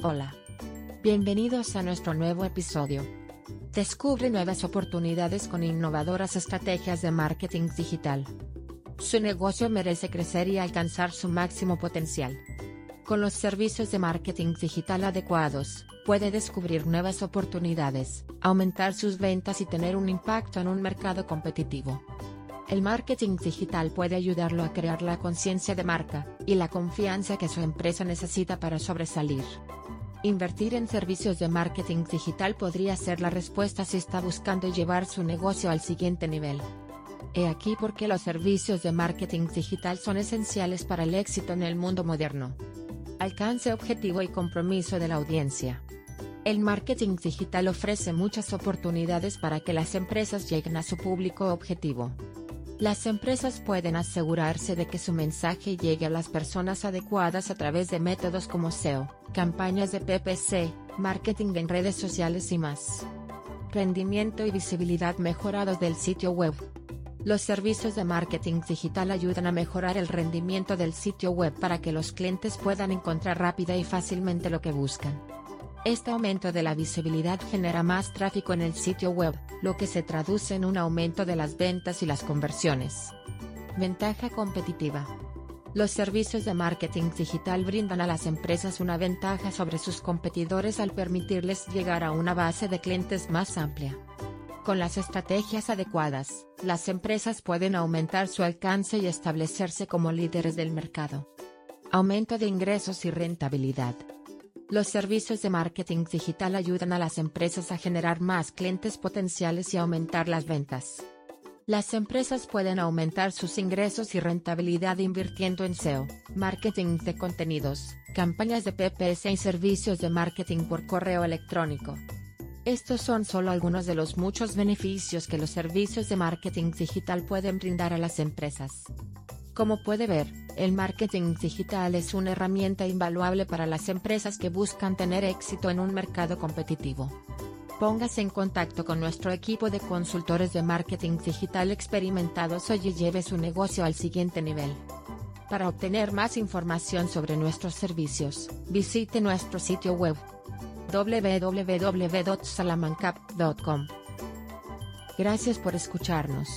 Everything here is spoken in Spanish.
Hola. Bienvenidos a nuestro nuevo episodio. Descubre nuevas oportunidades con innovadoras estrategias de marketing digital. Su negocio merece crecer y alcanzar su máximo potencial. Con los servicios de marketing digital adecuados, puede descubrir nuevas oportunidades, aumentar sus ventas y tener un impacto en un mercado competitivo. El marketing digital puede ayudarlo a crear la conciencia de marca y la confianza que su empresa necesita para sobresalir. Invertir en servicios de marketing digital podría ser la respuesta si está buscando llevar su negocio al siguiente nivel. He aquí por qué los servicios de marketing digital son esenciales para el éxito en el mundo moderno. Alcance objetivo y compromiso de la audiencia. El marketing digital ofrece muchas oportunidades para que las empresas lleguen a su público objetivo. Las empresas pueden asegurarse de que su mensaje llegue a las personas adecuadas a través de métodos como SEO, campañas de PPC, marketing en redes sociales y más. Rendimiento y visibilidad mejorados del sitio web. Los servicios de marketing digital ayudan a mejorar el rendimiento del sitio web para que los clientes puedan encontrar rápida y fácilmente lo que buscan. Este aumento de la visibilidad genera más tráfico en el sitio web, lo que se traduce en un aumento de las ventas y las conversiones. Ventaja competitiva. Los servicios de marketing digital brindan a las empresas una ventaja sobre sus competidores al permitirles llegar a una base de clientes más amplia. Con las estrategias adecuadas, las empresas pueden aumentar su alcance y establecerse como líderes del mercado. Aumento de ingresos y rentabilidad. Los servicios de marketing digital ayudan a las empresas a generar más clientes potenciales y aumentar las ventas. Las empresas pueden aumentar sus ingresos y rentabilidad invirtiendo en SEO, marketing de contenidos, campañas de PPS y servicios de marketing por correo electrónico. Estos son solo algunos de los muchos beneficios que los servicios de marketing digital pueden brindar a las empresas. Como puede ver, el marketing digital es una herramienta invaluable para las empresas que buscan tener éxito en un mercado competitivo. Póngase en contacto con nuestro equipo de consultores de marketing digital experimentados hoy y lleve su negocio al siguiente nivel. Para obtener más información sobre nuestros servicios, visite nuestro sitio web www.salamancap.com. Gracias por escucharnos.